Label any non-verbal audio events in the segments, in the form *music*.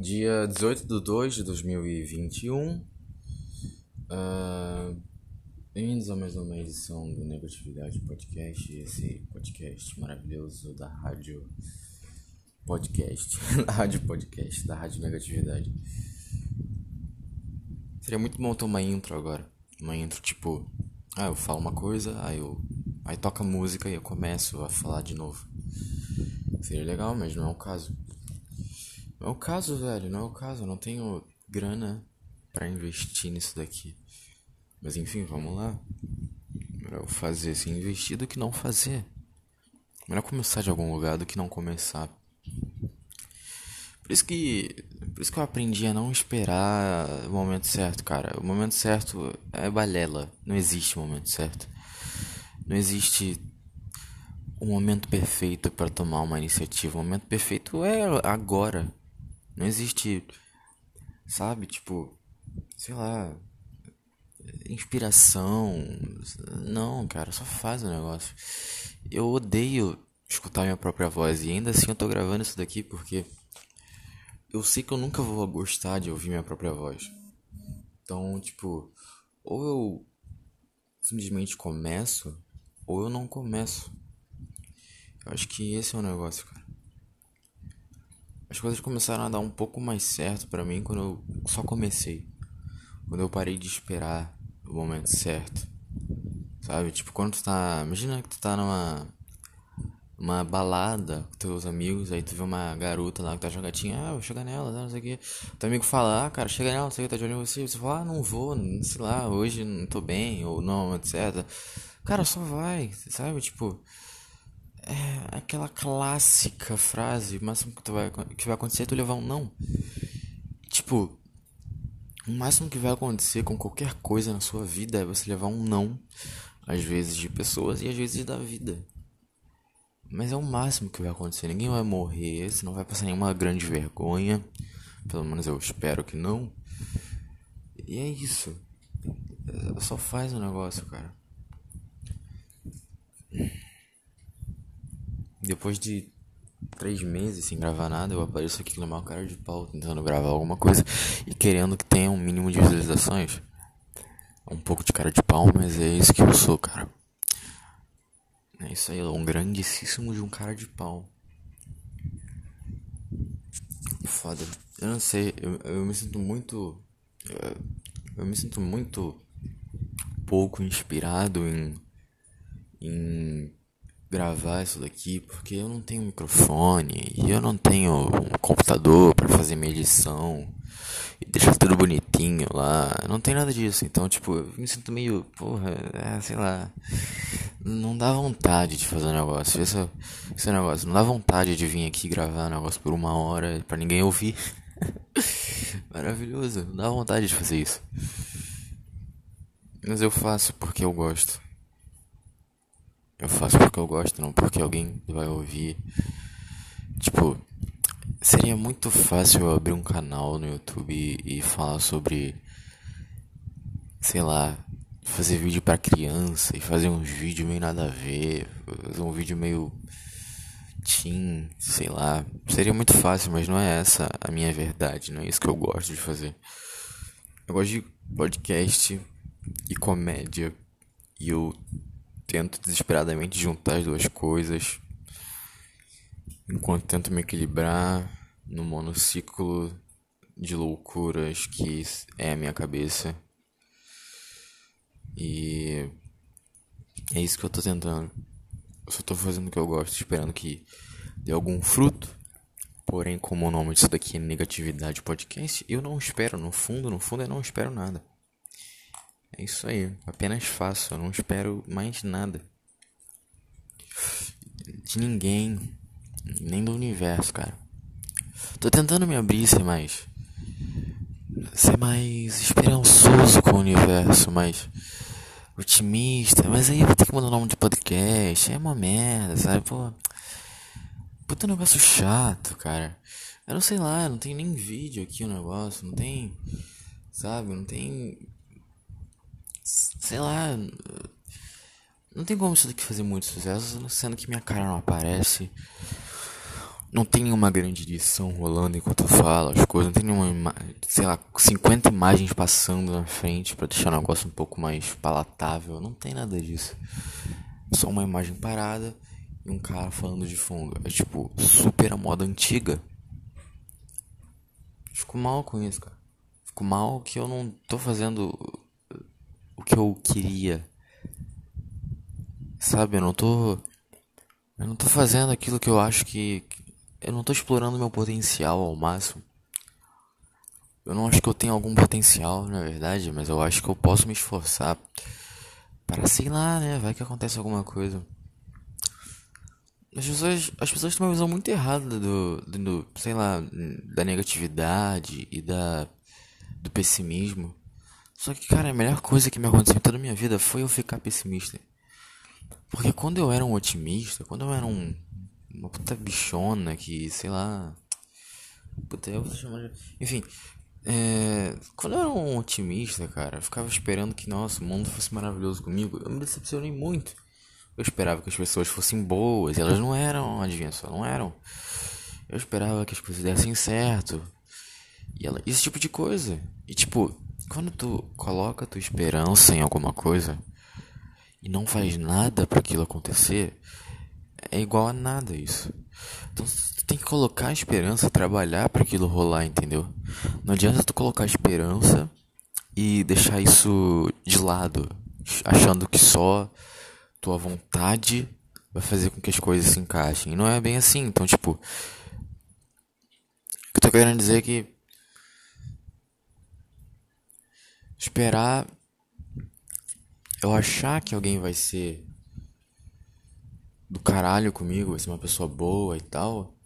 Dia 18 de 2 de 2021. Uh, Bem-vindos a mais uma edição do Negatividade Podcast. Esse podcast maravilhoso da rádio podcast. *laughs* da rádio podcast, da rádio Negatividade. Seria muito bom ter uma intro agora. Uma intro tipo. Ah, eu falo uma coisa, aí eu. Aí toca música e eu começo a falar de novo. Seria legal, mas não é o caso. Não é o caso, velho, não é o caso. Eu não tenho grana para investir nisso daqui. Mas enfim, vamos lá. Melhor fazer se investir do que não fazer. Melhor começar de algum lugar do que não começar. Por isso que. Por isso que eu aprendi a não esperar o momento certo, cara. O momento certo é balela. Não existe momento certo. Não existe o momento perfeito para tomar uma iniciativa. O momento perfeito é agora. Não existe, sabe, tipo, sei lá, inspiração. Não, cara, só faz o negócio. Eu odeio escutar minha própria voz e ainda assim eu tô gravando isso daqui porque eu sei que eu nunca vou gostar de ouvir minha própria voz. Então, tipo, ou eu simplesmente começo ou eu não começo. Eu acho que esse é o negócio, cara. As coisas começaram a dar um pouco mais certo para mim quando eu só comecei. Quando eu parei de esperar o momento certo. Sabe? Tipo, quando tu tá. Imagina que tu tá numa. Uma balada com teus amigos, aí tu vê uma garota lá que tá jogatinha, ah, vou chegar nela, não sei o que. Teu amigo fala, ah, cara, chega nela, não sei o que, tá de olho em você. Você fala, ah, não vou, sei lá, hoje não tô bem, ou não, etc. Cara, só vai, sabe? Tipo, é aquela clássica frase, o máximo que, tu vai, que vai acontecer é tu levar um não. Tipo, o máximo que vai acontecer com qualquer coisa na sua vida é você levar um não, às vezes de pessoas e às vezes da vida. Mas é o máximo que vai acontecer. Ninguém vai morrer, você não vai passar nenhuma grande vergonha. Pelo menos eu espero que não. E é isso. Só faz o negócio, cara. Depois de três meses sem gravar nada, eu apareço aqui com uma cara de pau tentando gravar alguma coisa e querendo que tenha um mínimo de visualizações. Um pouco de cara de pau, mas é isso que eu sou, cara. É isso aí, um grandíssimo de um cara de pau. Foda. Eu não sei, eu, eu me sinto muito. Eu, eu me sinto muito pouco inspirado em. em gravar isso daqui porque eu não tenho microfone e eu não tenho um computador para fazer minha edição e deixar tudo bonitinho lá. Não tem nada disso. Então, tipo, eu me sinto meio, porra, é, sei lá. Não dá vontade de fazer um negócio. Esse, esse negócio, não dá vontade de vir aqui gravar um negócio por uma hora para ninguém ouvir. *laughs* Maravilhoso, não dá vontade de fazer isso. Mas eu faço porque eu gosto. Eu faço porque eu gosto, não porque alguém vai ouvir. Tipo, seria muito fácil eu abrir um canal no YouTube e, falar sobre. Sei lá, fazer vídeo para criança e fazer uns vídeos meio nada a ver, fazer um vídeo meio teen, sei lá. Seria muito fácil, mas não é essa a minha verdade, não é isso que eu gosto de fazer. Eu gosto de podcast e comédia e eu tento desesperadamente juntar as duas coisas, enquanto tento me equilibrar no monociclo de loucuras que é a minha cabeça. E é isso que eu tô tentando. Eu só tô fazendo o que eu gosto, esperando que dê algum fruto. Porém, como o nome disso daqui é Negatividade Podcast, eu não espero, no fundo, no fundo eu não espero nada. É isso aí, apenas faço, eu não espero mais nada. De ninguém, nem do universo, cara. Tô tentando me abrir, ser mais. ser mais esperançoso com o universo, mais otimista. Mas aí eu vou ter que mudar o nome de podcast, é uma merda, sabe? Pô. Puta negócio chato, cara. Eu não sei lá, não tem nem vídeo aqui o negócio, não tem. Sabe, não tem sei lá. Não tem como isso daqui fazer muito sucesso, sendo que minha cara não aparece. não tem nenhuma grande edição rolando enquanto eu falo as coisas, não tem nenhuma, sei lá, 50 imagens passando na frente para deixar o negócio um pouco mais palatável, não tem nada disso. Só uma imagem parada e um cara falando de fundo. É tipo, super a moda antiga. Fico mal com isso, cara. Fico mal que eu não tô fazendo que eu queria. Sabe, eu não tô. Eu não tô fazendo aquilo que eu acho que. Eu não tô explorando meu potencial ao máximo. Eu não acho que eu tenho algum potencial, na verdade, mas eu acho que eu posso me esforçar para sei lá, né? Vai que acontece alguma coisa. As pessoas, as pessoas têm uma visão muito errada do, do, sei lá, da negatividade e da do pessimismo. Só que, cara, a melhor coisa que me aconteceu em toda a minha vida foi eu ficar pessimista. Porque quando eu era um otimista, quando eu era um uma puta bichona que, sei lá, puta, eu vou chamar de... Enfim, é, quando eu era um otimista, cara, eu ficava esperando que, nossa, o mundo fosse maravilhoso comigo. Eu me decepcionei muito. Eu esperava que as pessoas fossem boas, elas não eram, adivinha só, não eram. Eu esperava que as coisas dessem certo. E ela, esse tipo de coisa. E tipo, quando tu coloca tua esperança em alguma coisa e não faz nada para aquilo acontecer, é igual a nada isso. Então tu tem que colocar a esperança, trabalhar para aquilo rolar, entendeu? Não adianta tu colocar a esperança e deixar isso de lado, achando que só tua vontade vai fazer com que as coisas se encaixem. E não é bem assim. Então, tipo, o que eu tô querendo dizer é que esperar eu achar que alguém vai ser do caralho comigo, vai ser uma pessoa boa e tal,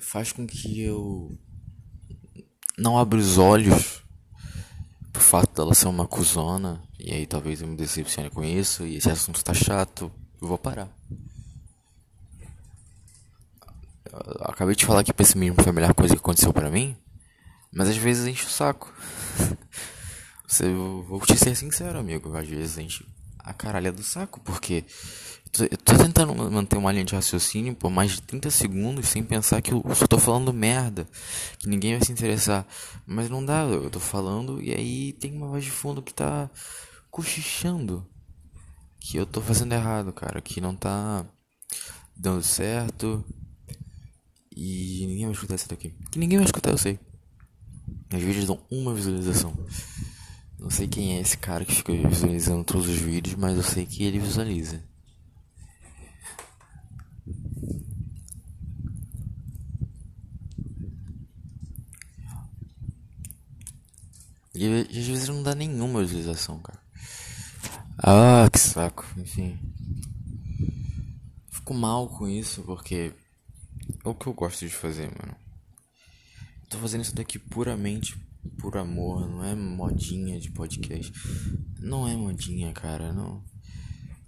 faz com que eu não abra os olhos pro fato dela ser uma cuzona e aí talvez eu me decepcione com isso e esse assunto tá chato, eu vou parar. Acabei de falar que pessimismo foi a melhor coisa que aconteceu para mim, mas às vezes enche o saco. *laughs* Você, vou te ser sincero, amigo, às vezes a gente a caralha do saco, porque eu tô tentando manter uma linha de raciocínio por mais de 30 segundos sem pensar que eu só tô falando merda, que ninguém vai se interessar. Mas não dá, eu tô falando e aí tem uma voz de fundo que tá cochichando que eu tô fazendo errado, cara, que não tá dando certo e ninguém vai escutar isso daqui. Que ninguém vai escutar, eu sei. Meus vídeos dão uma visualização. Não sei quem é esse cara que fica visualizando todos os vídeos, mas eu sei que ele visualiza. E às vezes não dá nenhuma visualização, cara. Ah, que saco. Enfim. Fico mal com isso porque é o que eu gosto de fazer, mano. Tô fazendo isso daqui puramente por amor, não é modinha de podcast. Não é modinha, cara, não.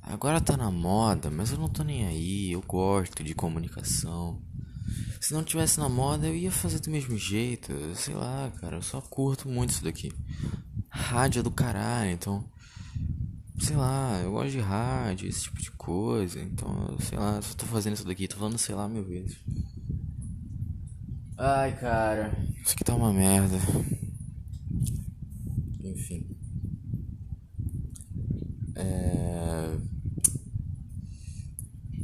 Agora tá na moda, mas eu não tô nem aí. Eu gosto de comunicação. Se não tivesse na moda, eu ia fazer do mesmo jeito. Sei lá, cara, eu só curto muito isso daqui. Rádio é do caralho, então sei lá, eu gosto de rádio, esse tipo de coisa. Então, sei lá, só tô fazendo isso daqui, tô falando, sei lá, mil vezes. Ai, cara, isso aqui tá uma merda. Enfim. É.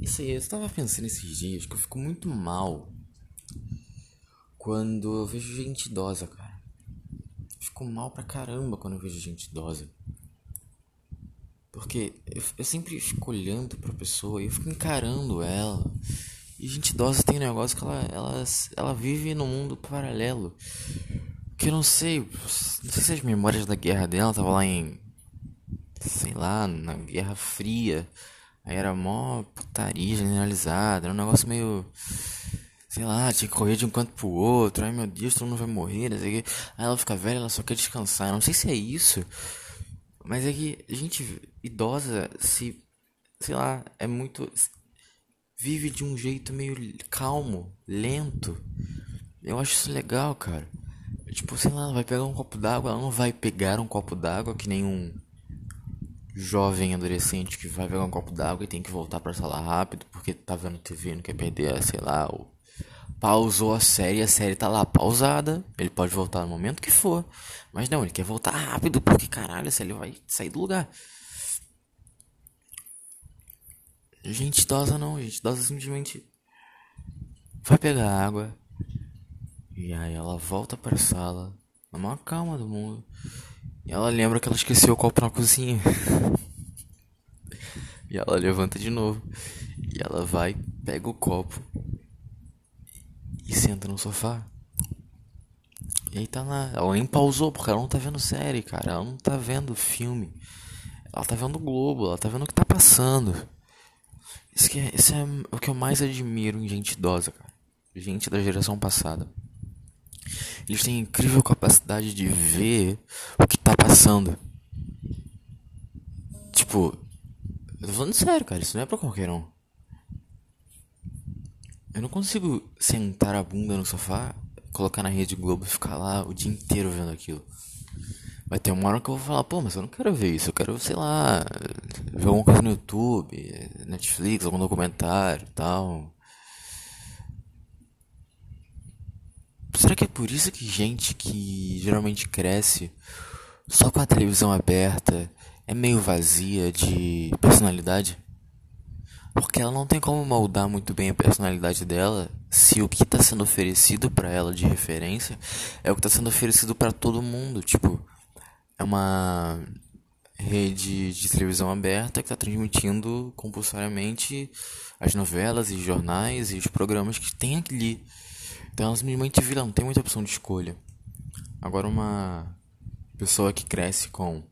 Isso aí, eu tava pensando esses dias que eu fico muito mal quando eu vejo gente idosa, cara. Eu fico mal pra caramba quando eu vejo gente idosa. Porque eu, eu sempre fico olhando pra pessoa e eu fico encarando ela. E gente idosa tem um negócio que ela, ela, ela vive num mundo paralelo. Que eu não sei. Não sei se as memórias da guerra dela tava lá em. Sei lá, na Guerra Fria. Aí era mó putaria generalizada. Era um negócio meio. Sei lá, tinha que correr de um canto pro outro. Ai meu Deus, todo mundo vai morrer. Aí ela fica velha, ela só quer descansar. Eu não sei se é isso. Mas é que gente idosa se, sei lá, é muito vive de um jeito meio calmo, lento. Eu acho isso legal, cara. Tipo, sei lá, ela vai pegar um copo d'água, ela não vai pegar um copo d'água que nem um jovem adolescente que vai pegar um copo d'água e tem que voltar pra sala rápido porque tá vendo TV, não quer perder, sei lá, o pausou a série, a série tá lá pausada, ele pode voltar no momento que for. Mas não, ele quer voltar rápido porque caralho, se ele vai sair do lugar. Gente idosa não, gente idosa simplesmente vai pegar água e aí ela volta para a sala na maior calma do mundo. E ela lembra que ela esqueceu o copo na cozinha. *laughs* e ela levanta de novo. E ela vai, pega o copo e senta no sofá. E aí tá lá. Ela nem pausou porque ela não tá vendo série, cara. Ela não tá vendo filme. Ela tá vendo o Globo, ela tá vendo o que tá passando. Isso, que é, isso é o que eu mais admiro em gente idosa, cara. Gente da geração passada. Eles têm incrível capacidade de ver o que tá passando. Tipo, eu tô falando sério, cara. Isso não é pra qualquer um. Eu não consigo sentar a bunda no sofá, colocar na Rede Globo e ficar lá o dia inteiro vendo aquilo. Vai ter uma hora que eu vou falar, pô, mas eu não quero ver isso, eu quero, sei lá, ver alguma coisa no YouTube, Netflix, algum documentário e tal. Será que é por isso que gente que geralmente cresce só com a televisão aberta é meio vazia de personalidade? Porque ela não tem como moldar muito bem a personalidade dela se o que está sendo oferecido para ela de referência é o que está sendo oferecido para todo mundo. Tipo, é uma rede de televisão aberta que está transmitindo compulsoriamente as novelas e jornais e os programas que tem ali. Então ela simplesmente vira, não tem muita opção de escolha. Agora uma pessoa que cresce com,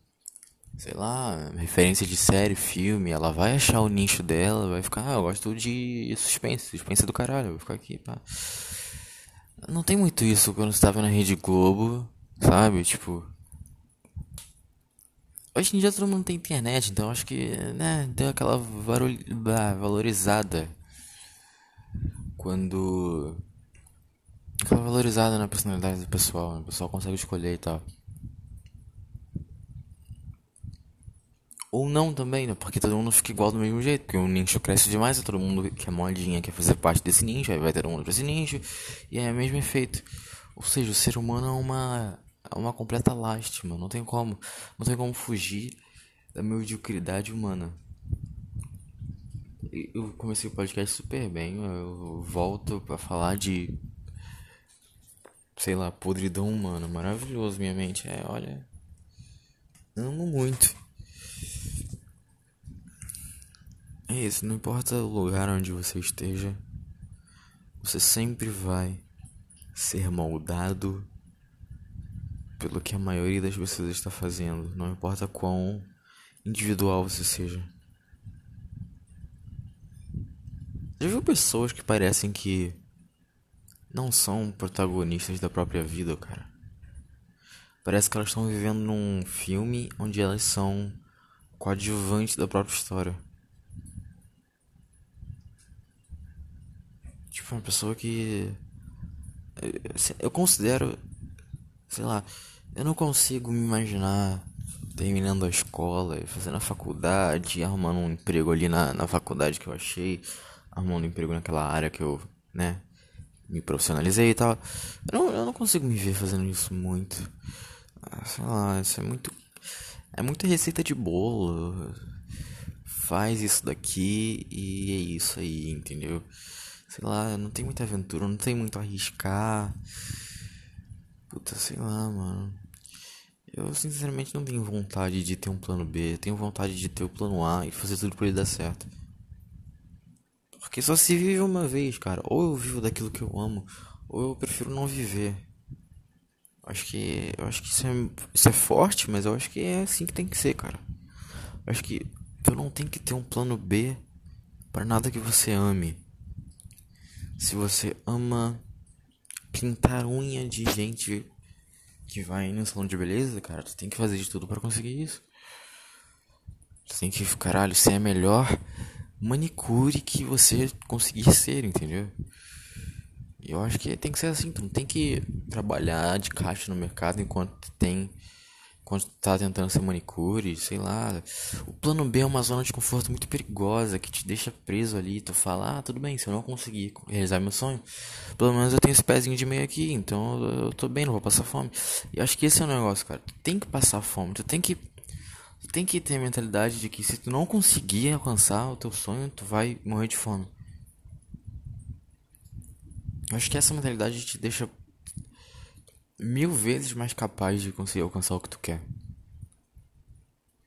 sei lá, referência de série, filme, ela vai achar o nicho dela, vai ficar, ah, eu gosto de suspense, suspense do caralho, vou ficar aqui, pá. Não tem muito isso quando você tava na Rede Globo, sabe? Tipo. Hoje em dia todo mundo tem internet, então acho que, né, deu aquela valorizada. Quando Aquela valorizada na personalidade do pessoal, né? o pessoal consegue escolher e tal. Ou não também, né? Porque todo mundo fica igual do mesmo jeito. Porque o nicho cresce demais, e todo mundo que é modinha quer fazer parte desse nicho, aí vai ter um outro esse nicho, e é o mesmo efeito. Ou seja, o ser humano é uma, é uma completa lástima, não tem como. Não tem como fugir da mediocridade humana. Eu comecei o podcast super bem, eu volto para falar de sei lá, podridão humana. Maravilhoso, minha mente. É, olha. Amo muito. É isso, não importa o lugar onde você esteja, você sempre vai ser moldado pelo que a maioria das pessoas está fazendo, não importa quão individual você seja. Já viu pessoas que parecem que não são protagonistas da própria vida, cara. Parece que elas estão vivendo num filme onde elas são coadjuvantes da própria história. Tipo, uma pessoa que. Eu considero. Sei lá. Eu não consigo me imaginar terminando a escola, fazendo a faculdade, arrumando um emprego ali na, na faculdade que eu achei, arrumando um emprego naquela área que eu, né, me profissionalizei e tal. Eu não, eu não consigo me ver fazendo isso muito. Ah, sei lá, isso é muito. É muita receita de bolo. Faz isso daqui e é isso aí, entendeu? Sei lá, não tem muita aventura, não tem muito a arriscar. Puta, sei lá, mano. Eu sinceramente não tenho vontade de ter um plano B, tenho vontade de ter o plano A e fazer tudo pra ele dar certo. Porque só se vive uma vez, cara. Ou eu vivo daquilo que eu amo, ou eu prefiro não viver. Acho que. Eu acho que isso é, isso é forte, mas eu acho que é assim que tem que ser, cara. Eu acho que tu não tem que ter um plano B para nada que você ame. Se você ama pintar unha de gente que vai no salão de beleza, cara, tu tem que fazer de tudo para conseguir isso. Tu tem que, caralho, ser é melhor manicure que você conseguir ser, entendeu? Eu acho que tem que ser assim, tu não tem que trabalhar de caixa no mercado enquanto tem quando tá tentando ser manicure, sei lá. O plano B é uma zona de conforto muito perigosa que te deixa preso ali. Tu fala, ah, tudo bem, se eu não conseguir realizar meu sonho, pelo menos eu tenho esse pezinho de meio aqui, então eu tô bem, não vou passar fome. E acho que esse é o negócio, cara. Tu tem que passar fome, tu tem que. Tem que ter a mentalidade de que se tu não conseguir alcançar o teu sonho, tu vai morrer de fome. Eu acho que essa mentalidade te deixa mil vezes mais capaz de conseguir alcançar o que tu quer.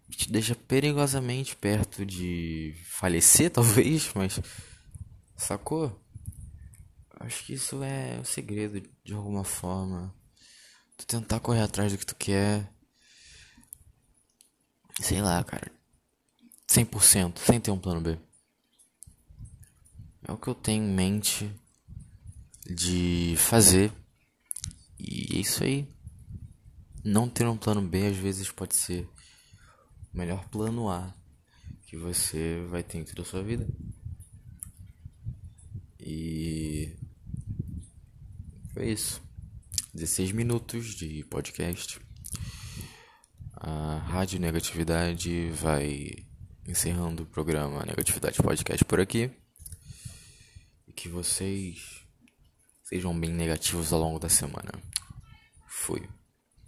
Te deixa perigosamente perto de falecer, *laughs* talvez, mas. Sacou? Acho que isso é o segredo, de alguma forma. Tu tentar correr atrás do que tu quer. Sei lá, cara. 100%, sem ter um plano B. É o que eu tenho em mente de fazer e é isso aí. Não ter um plano B às vezes pode ser o melhor plano A que você vai ter em toda a sua vida. E foi isso. 16 minutos de podcast. A Rádio Negatividade vai encerrando o programa Negatividade Podcast por aqui. E que vocês sejam bem negativos ao longo da semana. Fui.